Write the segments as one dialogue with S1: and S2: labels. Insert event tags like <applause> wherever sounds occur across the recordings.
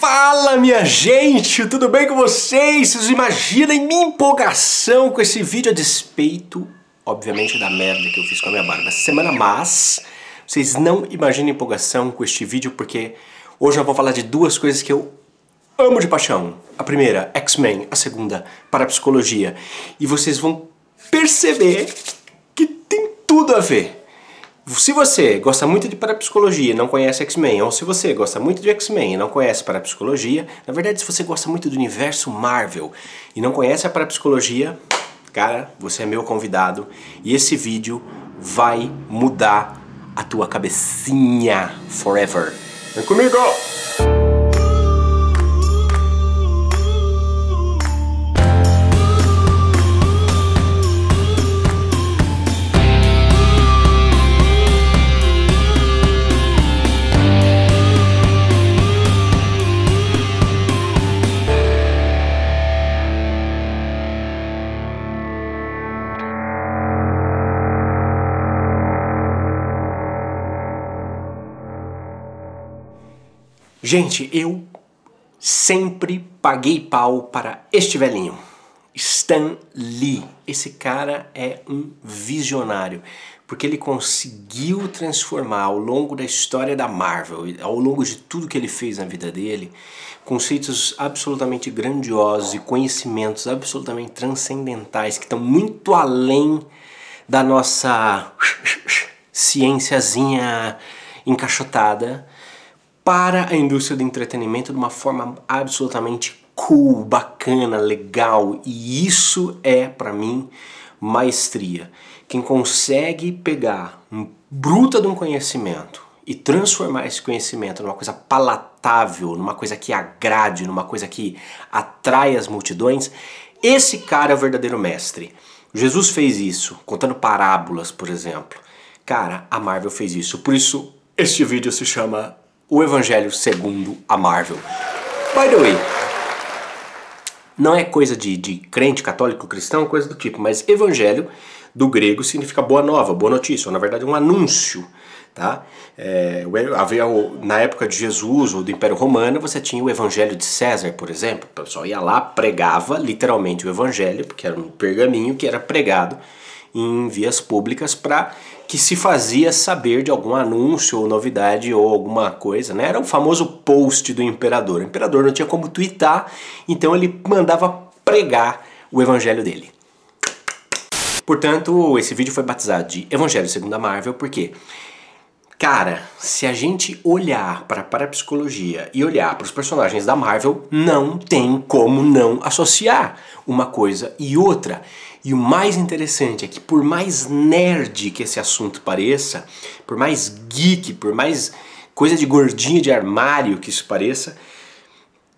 S1: Fala minha gente, tudo bem com vocês? Vocês imaginem minha empolgação com esse vídeo a despeito, obviamente, da merda que eu fiz com a minha barba essa semana, mas vocês não imaginem empolgação com este vídeo porque hoje eu vou falar de duas coisas que eu amo de paixão. A primeira, X-Men, a segunda, parapsicologia. E vocês vão perceber que tem tudo a ver. Se você gosta muito de parapsicologia e não conhece X-Men, ou se você gosta muito de X-Men e não conhece parapsicologia, na verdade, se você gosta muito do universo Marvel e não conhece a parapsicologia, cara, você é meu convidado e esse vídeo vai mudar a tua cabecinha forever. Vem comigo! Gente, eu sempre paguei pau para este velhinho. Stan Lee. Esse cara é um visionário, porque ele conseguiu transformar ao longo da história da Marvel, ao longo de tudo que ele fez na vida dele, conceitos absolutamente grandiosos e conhecimentos absolutamente transcendentais que estão muito além da nossa <laughs> ciênciazinha encaixotada para a indústria do entretenimento de uma forma absolutamente cool, bacana, legal. E isso é, para mim, maestria. Quem consegue pegar um bruta de um conhecimento e transformar esse conhecimento numa coisa palatável, numa coisa que agrade, numa coisa que atrai as multidões, esse cara é o verdadeiro mestre. Jesus fez isso, contando parábolas, por exemplo. Cara, a Marvel fez isso. Por isso, este vídeo se chama o Evangelho segundo a Marvel. By the way, não é coisa de, de crente, católico, cristão, coisa do tipo, mas Evangelho do grego significa boa nova, boa notícia, ou na verdade um anúncio. Tá? É, havia, na época de Jesus ou do Império Romano, você tinha o Evangelho de César, por exemplo. O pessoal ia lá, pregava literalmente o Evangelho, porque era um pergaminho que era pregado em vias públicas para que se fazia saber de algum anúncio ou novidade ou alguma coisa, né? Era o famoso post do imperador. O imperador não tinha como twittar, então ele mandava pregar o evangelho dele. Portanto, esse vídeo foi batizado de Evangelho segundo a Marvel, porque Cara, se a gente olhar para a parapsicologia e olhar para os personagens da Marvel, não tem como não associar uma coisa e outra. E o mais interessante é que por mais nerd que esse assunto pareça, por mais geek, por mais coisa de gordinho de armário que isso pareça,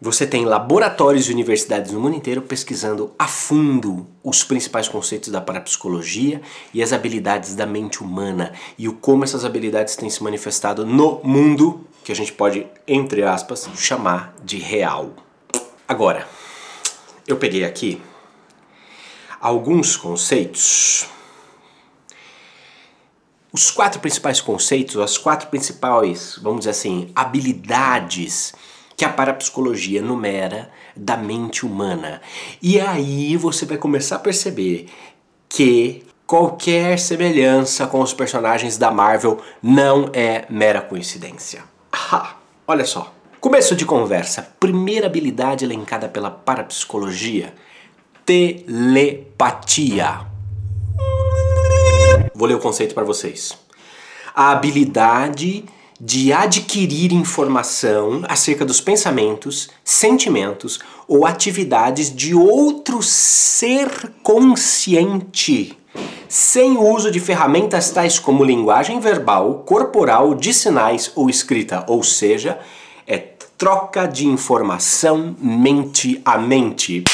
S1: você tem laboratórios e universidades no mundo inteiro pesquisando a fundo os principais conceitos da parapsicologia e as habilidades da mente humana e o como essas habilidades têm se manifestado no mundo que a gente pode, entre aspas, chamar de real. Agora, eu peguei aqui alguns conceitos. Os quatro principais conceitos, as quatro principais, vamos dizer assim, habilidades que a parapsicologia numera da mente humana. E aí você vai começar a perceber que qualquer semelhança com os personagens da Marvel não é mera coincidência. Ah, olha só. Começo de conversa. Primeira habilidade elencada pela parapsicologia: telepatia. Vou ler o conceito para vocês. A habilidade de adquirir informação acerca dos pensamentos, sentimentos ou atividades de outro ser consciente, sem o uso de ferramentas tais como linguagem verbal, corporal, de sinais ou escrita, ou seja, é troca de informação mente a mente.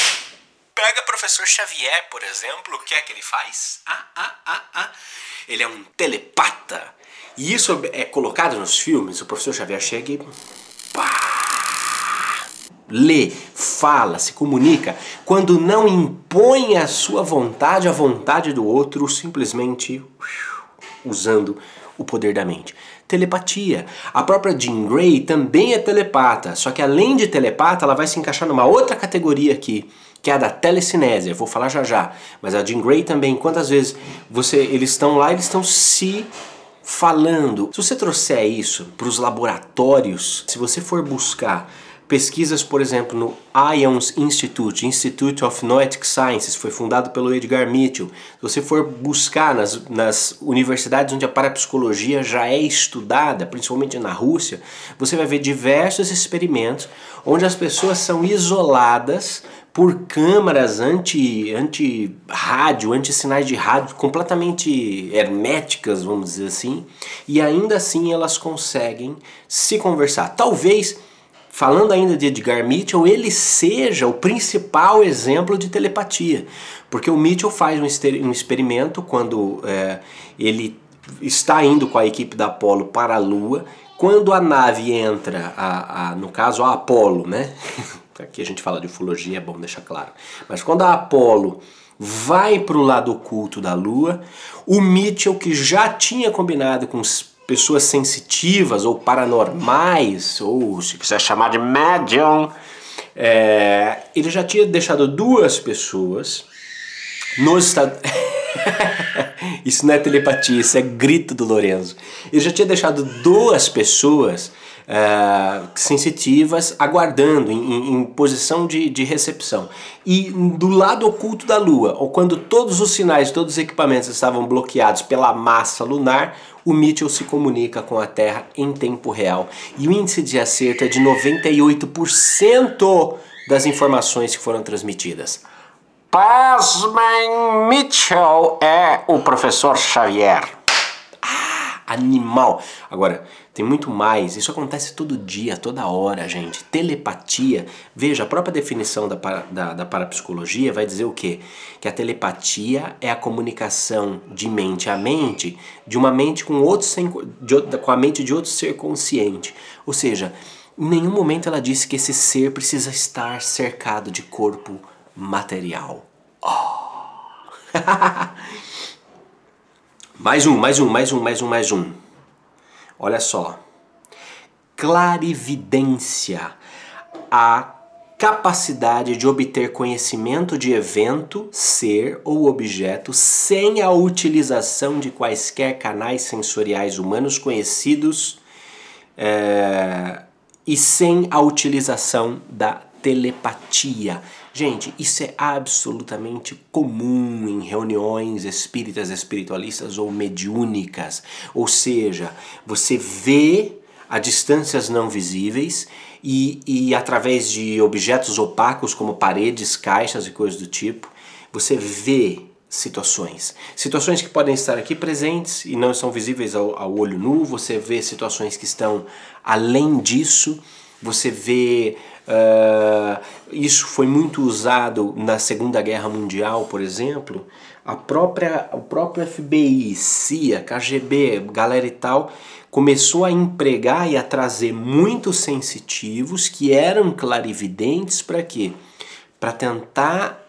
S1: Pega professor Xavier, por exemplo, o que é que ele faz? Ah, ah, ah, ah. Ele é um telepata e isso é colocado nos filmes, o professor Xavier chega e. Pá, lê, fala, se comunica, quando não impõe a sua vontade à vontade do outro, simplesmente usando o poder da mente. telepatia. A própria Jean Grey também é telepata, só que além de telepata, ela vai se encaixar numa outra categoria aqui, que é a da telecinésia. Vou falar já já. Mas a Jean Grey também, quantas vezes você eles estão lá, eles estão se falando. Se você trouxer isso para os laboratórios, se você for buscar pesquisas, por exemplo, no IONS Institute, Institute of Noetic Sciences, foi fundado pelo Edgar Mitchell. Se você for buscar nas, nas universidades onde a parapsicologia já é estudada, principalmente na Rússia, você vai ver diversos experimentos onde as pessoas são isoladas por câmaras anti, anti rádio, anti sinais de rádio completamente herméticas, vamos dizer assim, e ainda assim elas conseguem se conversar. Talvez falando ainda de Edgar Mitchell, ele seja o principal exemplo de telepatia. Porque o Mitchell faz um, experimento quando é, ele está indo com a equipe da Apollo para a Lua. Quando a nave entra, a, a, no caso a Apollo, né? <laughs> Aqui a gente fala de ufologia, é bom deixar claro. Mas quando a Apollo vai para o lado oculto da Lua, o Mitchell, que já tinha combinado com pessoas sensitivas ou paranormais, ou se quiser chamar de medium, é, ele já tinha deixado duas pessoas nos Estados <laughs> Isso não é telepatia, isso é grito do Lorenzo. Ele já tinha deixado duas pessoas uh, sensitivas aguardando, em, em posição de, de, recepção. E do lado oculto da Lua, ou quando todos os sinais, todos os equipamentos estavam bloqueados pela massa lunar, o Mitchell se comunica com a Terra em tempo real. E o índice de acerto é de 98% das informações que foram transmitidas. Pasmem, Mitchell é o professor Xavier. Ah, animal! Agora, tem muito mais. Isso acontece todo dia, toda hora, gente. Telepatia. Veja, a própria definição da, da, da parapsicologia vai dizer o quê? Que a telepatia é a comunicação de mente a mente, de uma mente com, outro sem, de, com a mente de outro ser consciente. Ou seja, em nenhum momento ela disse que esse ser precisa estar cercado de corpo material. Oh. <laughs> mais um, mais um, mais um, mais um, mais um. Olha só. Clarividência. A capacidade de obter conhecimento de evento, ser ou objeto sem a utilização de quaisquer canais sensoriais humanos conhecidos é, e sem a utilização da telepatia. Gente, isso é absolutamente comum em reuniões espíritas, espiritualistas ou mediúnicas. Ou seja, você vê a distâncias não visíveis e, e através de objetos opacos como paredes, caixas e coisas do tipo, você vê situações. Situações que podem estar aqui presentes e não são visíveis ao, ao olho nu, você vê situações que estão além disso, você vê Uh, isso foi muito usado na Segunda Guerra Mundial, por exemplo. A própria, o próprio FBI, CIA, KGB, galera e tal, começou a empregar e a trazer muitos sensitivos que eram clarividentes para quê? Para tentar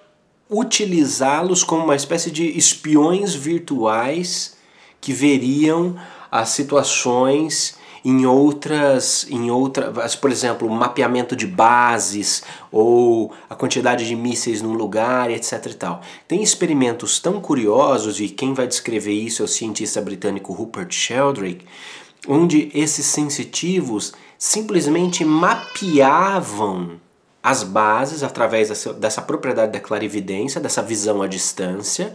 S1: utilizá-los como uma espécie de espiões virtuais que veriam as situações em outras, em outras, por exemplo, mapeamento de bases ou a quantidade de mísseis num lugar, etc e tal. Tem experimentos tão curiosos e quem vai descrever isso é o cientista britânico Rupert Sheldrake, onde esses sensitivos simplesmente mapeavam as bases através dessa, dessa propriedade da clarividência, dessa visão à distância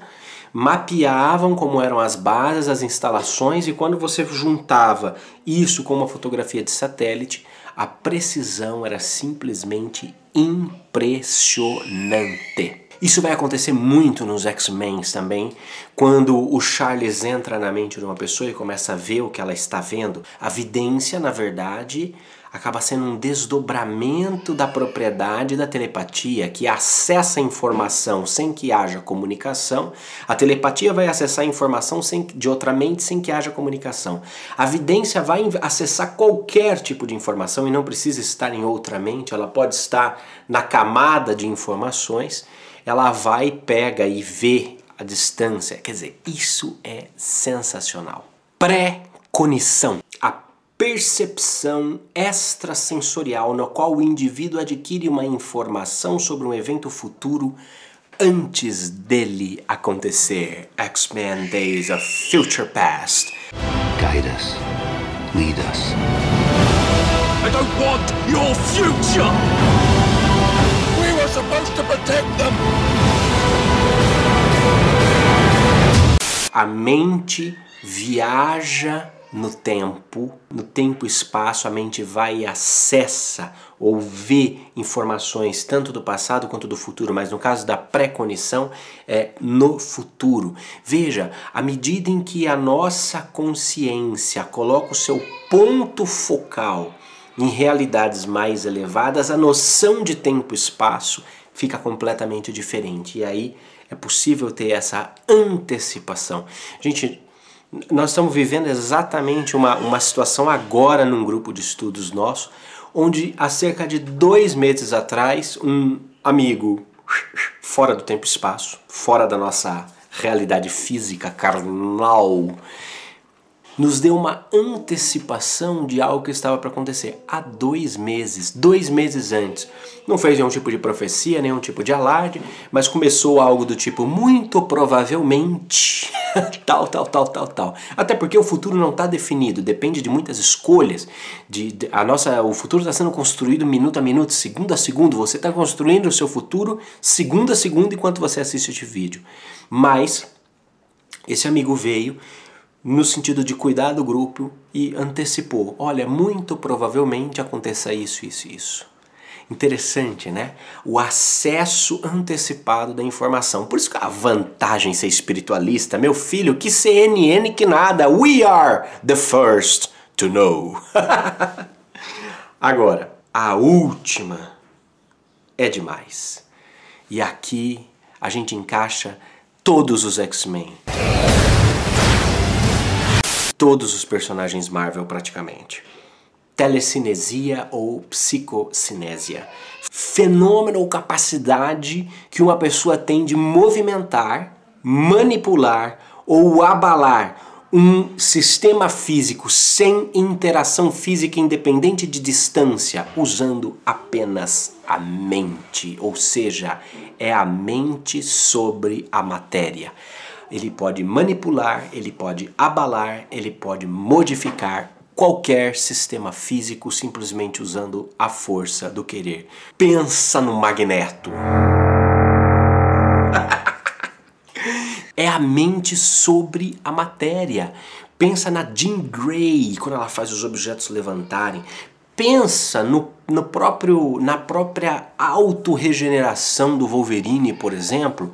S1: mapeavam como eram as bases, as instalações e quando você juntava isso com uma fotografia de satélite, a precisão era simplesmente impressionante. Isso vai acontecer muito nos X-Men também, quando o Charles entra na mente de uma pessoa e começa a ver o que ela está vendo. A vidência, na verdade, acaba sendo um desdobramento da propriedade da telepatia, que acessa a informação sem que haja comunicação. A telepatia vai acessar a informação sem, de outra mente sem que haja comunicação. A vidência vai acessar qualquer tipo de informação e não precisa estar em outra mente, ela pode estar na camada de informações. Ela vai, pega e vê a distância. Quer dizer, isso é sensacional. Pré-conição. Percepção extrasensorial no qual o indivíduo adquire uma informação sobre um evento futuro antes dele acontecer. X-Men Days of Future Past.
S2: Guide us. Lead us.
S3: I don't want your future! We were supposed to protect them!
S1: A mente viaja no tempo, no tempo e espaço, a mente vai e acessa ou vê informações tanto do passado quanto do futuro, mas no caso da pré-cognição é no futuro. Veja, à medida em que a nossa consciência coloca o seu ponto focal em realidades mais elevadas, a noção de tempo e espaço fica completamente diferente. E aí é possível ter essa antecipação. Gente, nós estamos vivendo exatamente uma, uma situação agora num grupo de estudos nosso, onde há cerca de dois meses atrás, um amigo fora do tempo e espaço, fora da nossa realidade física carnal, nos deu uma antecipação de algo que estava para acontecer há dois meses, dois meses antes. Não fez nenhum tipo de profecia, nenhum tipo de alarde, mas começou algo do tipo muito provavelmente <laughs> tal, tal, tal, tal, tal. Até porque o futuro não está definido, depende de muitas escolhas. De, de, a nossa, o futuro está sendo construído minuto a minuto, segundo a segundo. Você está construindo o seu futuro segundo a segundo enquanto você assiste este vídeo. Mas esse amigo veio no sentido de cuidar do grupo e antecipou: olha, muito provavelmente aconteça isso, isso, isso. Interessante, né? O acesso antecipado da informação. Por isso que a vantagem ser espiritualista, meu filho, que CNN que nada. We are the first to know. <laughs> Agora, a última é demais. E aqui a gente encaixa todos os X-Men todos os personagens Marvel praticamente. Telecinesia ou psicocinésia. Fenômeno ou capacidade que uma pessoa tem de movimentar, manipular ou abalar um sistema físico sem interação física independente de distância, usando apenas a mente, ou seja, é a mente sobre a matéria ele pode manipular, ele pode abalar, ele pode modificar qualquer sistema físico simplesmente usando a força do querer. Pensa no magneto. <laughs> é a mente sobre a matéria. Pensa na Jean Grey quando ela faz os objetos levantarem. Pensa no, no próprio, na própria autorregeneração do Wolverine, por exemplo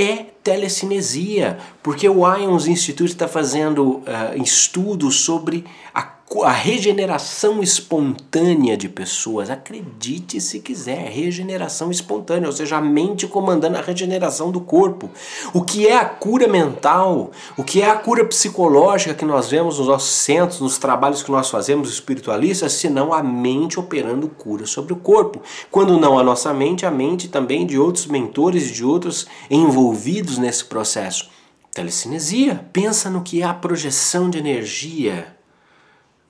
S1: é telecinesia, porque o Ions Institute está fazendo uh, estudos sobre a a regeneração espontânea de pessoas. Acredite se quiser, regeneração espontânea, ou seja, a mente comandando a regeneração do corpo. O que é a cura mental? O que é a cura psicológica que nós vemos nos nossos centros, nos trabalhos que nós fazemos espiritualistas, senão a mente operando cura sobre o corpo. Quando não a nossa mente, a mente também de outros mentores e de outros envolvidos nesse processo. Telecinesia, pensa no que é a projeção de energia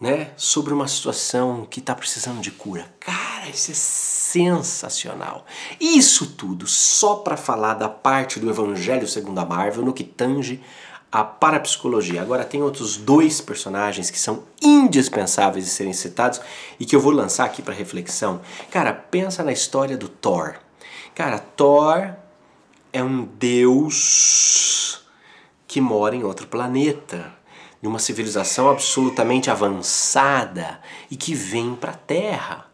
S1: né, sobre uma situação que está precisando de cura. Cara, isso é sensacional. Isso tudo só para falar da parte do Evangelho segundo a Marvel no que tange a parapsicologia. Agora tem outros dois personagens que são indispensáveis de serem citados e que eu vou lançar aqui para reflexão. Cara, pensa na história do Thor. Cara, Thor é um deus que mora em outro planeta de uma civilização absolutamente avançada e que vem para a Terra.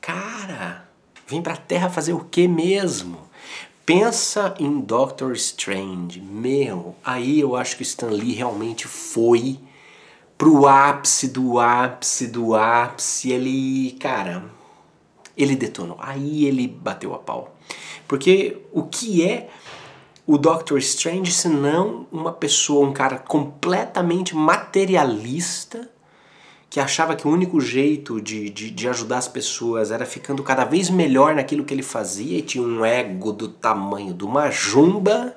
S1: Cara, vem para a Terra fazer o que mesmo? Pensa em Doctor Strange. Meu, aí eu acho que Stan Lee realmente foi pro ápice do ápice do ápice. Ele, cara, ele detonou. Aí ele bateu a pau. Porque o que é o Doctor Strange senão uma pessoa, um cara completamente materialista que achava que o único jeito de, de, de, ajudar as pessoas era ficando cada vez melhor naquilo que ele fazia e tinha um ego do tamanho de uma jumba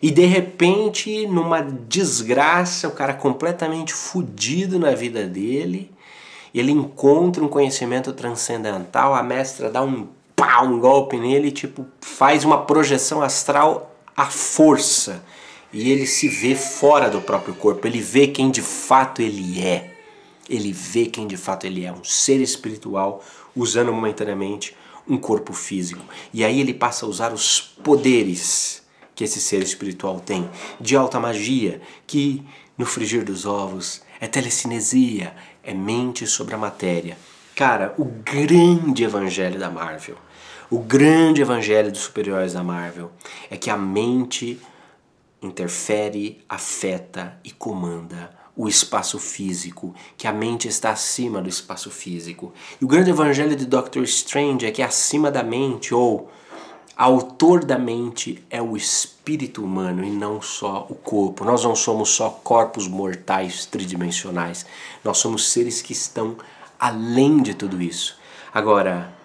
S1: E de repente, numa desgraça, o cara completamente fudido na vida dele, ele encontra um conhecimento transcendental, a mestra dá um pá, um golpe nele, tipo, faz uma projeção astral à força. E ele se vê fora do próprio corpo, ele vê quem de fato ele é. Ele vê quem de fato ele é, um ser espiritual usando momentaneamente um corpo físico. E aí ele passa a usar os poderes que esse ser espiritual tem, de alta magia, que no frigir dos ovos é telecinesia, é mente sobre a matéria. Cara, o grande evangelho da Marvel, o grande evangelho dos super-heróis da Marvel é que a mente interfere, afeta e comanda o espaço físico, que a mente está acima do espaço físico. E o grande evangelho de Doctor Strange é que acima da mente, ou autor da mente, é o espírito humano e não só o corpo. Nós não somos só corpos mortais tridimensionais, nós somos seres que estão além de tudo isso. Agora,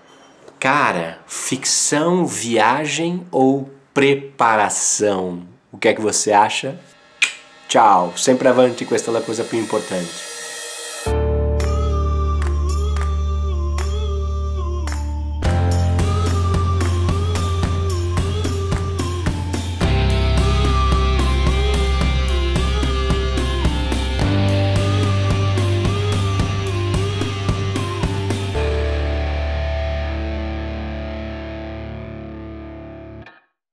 S1: cara, ficção, viagem ou preparação? O que é que você acha? Ciao, sempre avanti, questa è la cosa più importante.